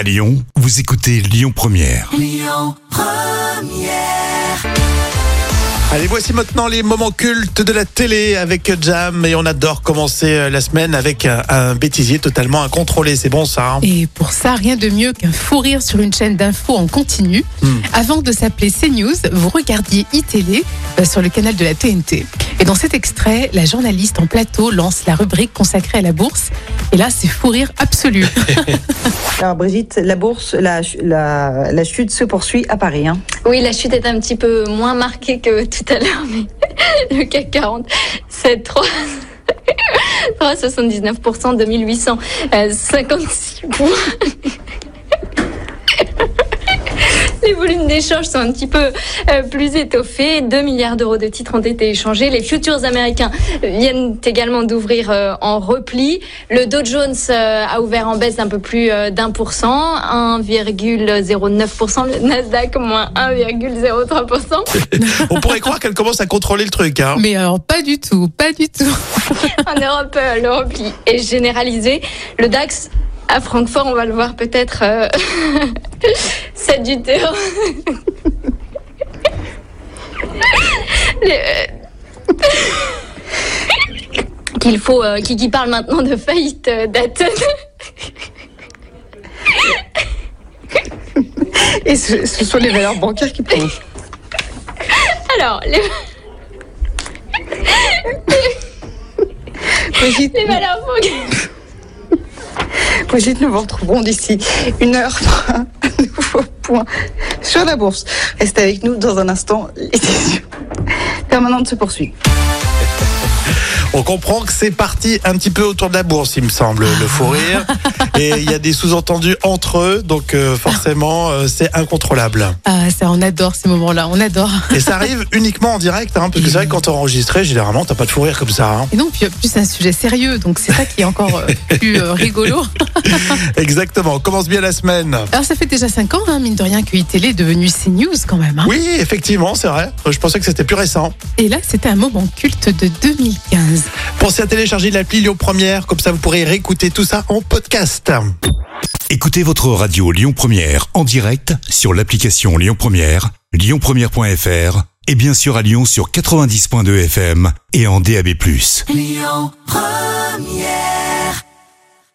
À Lyon, vous écoutez Lyon Première. Allez, voici maintenant les moments cultes de la télé avec Jam et on adore commencer euh, la semaine avec un, un bêtisier totalement incontrôlé. C'est bon ça hein? Et pour ça, rien de mieux qu'un fou rire sur une chaîne d'infos en continu. Hmm. Avant de s'appeler CNews, vous regardiez iTélé euh, sur le canal de la TNT. Et dans cet extrait, la journaliste en plateau lance la rubrique consacrée à la bourse. Et là, c'est fou rire absolu. Alors Brigitte, la bourse, la, la, la chute se poursuit à Paris. Hein. Oui, la chute est un petit peu moins marquée que tout à l'heure, mais le CAC 40, c'est 3. 3,79%, 2856 points. Les volumes d'échange sont un petit peu euh, plus étoffés. 2 milliards d'euros de titres ont été échangés. Les futurs américains viennent également d'ouvrir euh, en repli. Le Dow Jones euh, a ouvert en baisse d'un peu plus euh, d'un pour cent, 1,09%. Le Nasdaq moins 1,03%. On pourrait croire qu'elle commence à contrôler le truc. Hein Mais alors, pas du tout, pas du tout. En Europe, euh, le repli est généralisé. Le DAX à Francfort, on va le voir peut-être euh, 7 du terrain. Euh, Qu'il faut, euh, qui, qui parle maintenant de faillite euh, d'Athènes. Et ce, ce sont les valeurs bancaires qui plongent. Alors, les, Brigitte, les valeurs bancaires. Brigitte, nous vous retrouverons d'ici une heure nouveau point sur la bourse. Restez avec nous dans un instant. L'édition permanente se poursuit. On comprend que c'est parti un petit peu autour de la bourse, il me semble, le fou rire. Et il y a des sous-entendus entre eux, donc euh, forcément, euh, c'est incontrôlable. Ah, ça, on adore ces moments-là, on adore. Et ça arrive uniquement en direct, hein, parce que c'est vrai que quand on enregistré, généralement, t'as pas de fou rire comme ça. hein. Et non, puis en plus, c'est un sujet sérieux, donc c'est ça qui est encore euh, plus rigolo. Exactement. On commence bien la semaine. Alors, ça fait déjà 5 ans, hein, mine de rien, que iTélé est devenu CNews quand même. hein. Oui, effectivement, c'est vrai. Je pensais que c'était plus récent. Et là, c'était un moment culte de 2015. Pensez à télécharger l'appli Lyon Première, comme ça vous pourrez réécouter tout ça en podcast. Écoutez votre radio Lyon Première en direct sur l'application Lyon Première, lyonpremière.fr et bien sûr à Lyon sur 90.2 FM et en DAB+.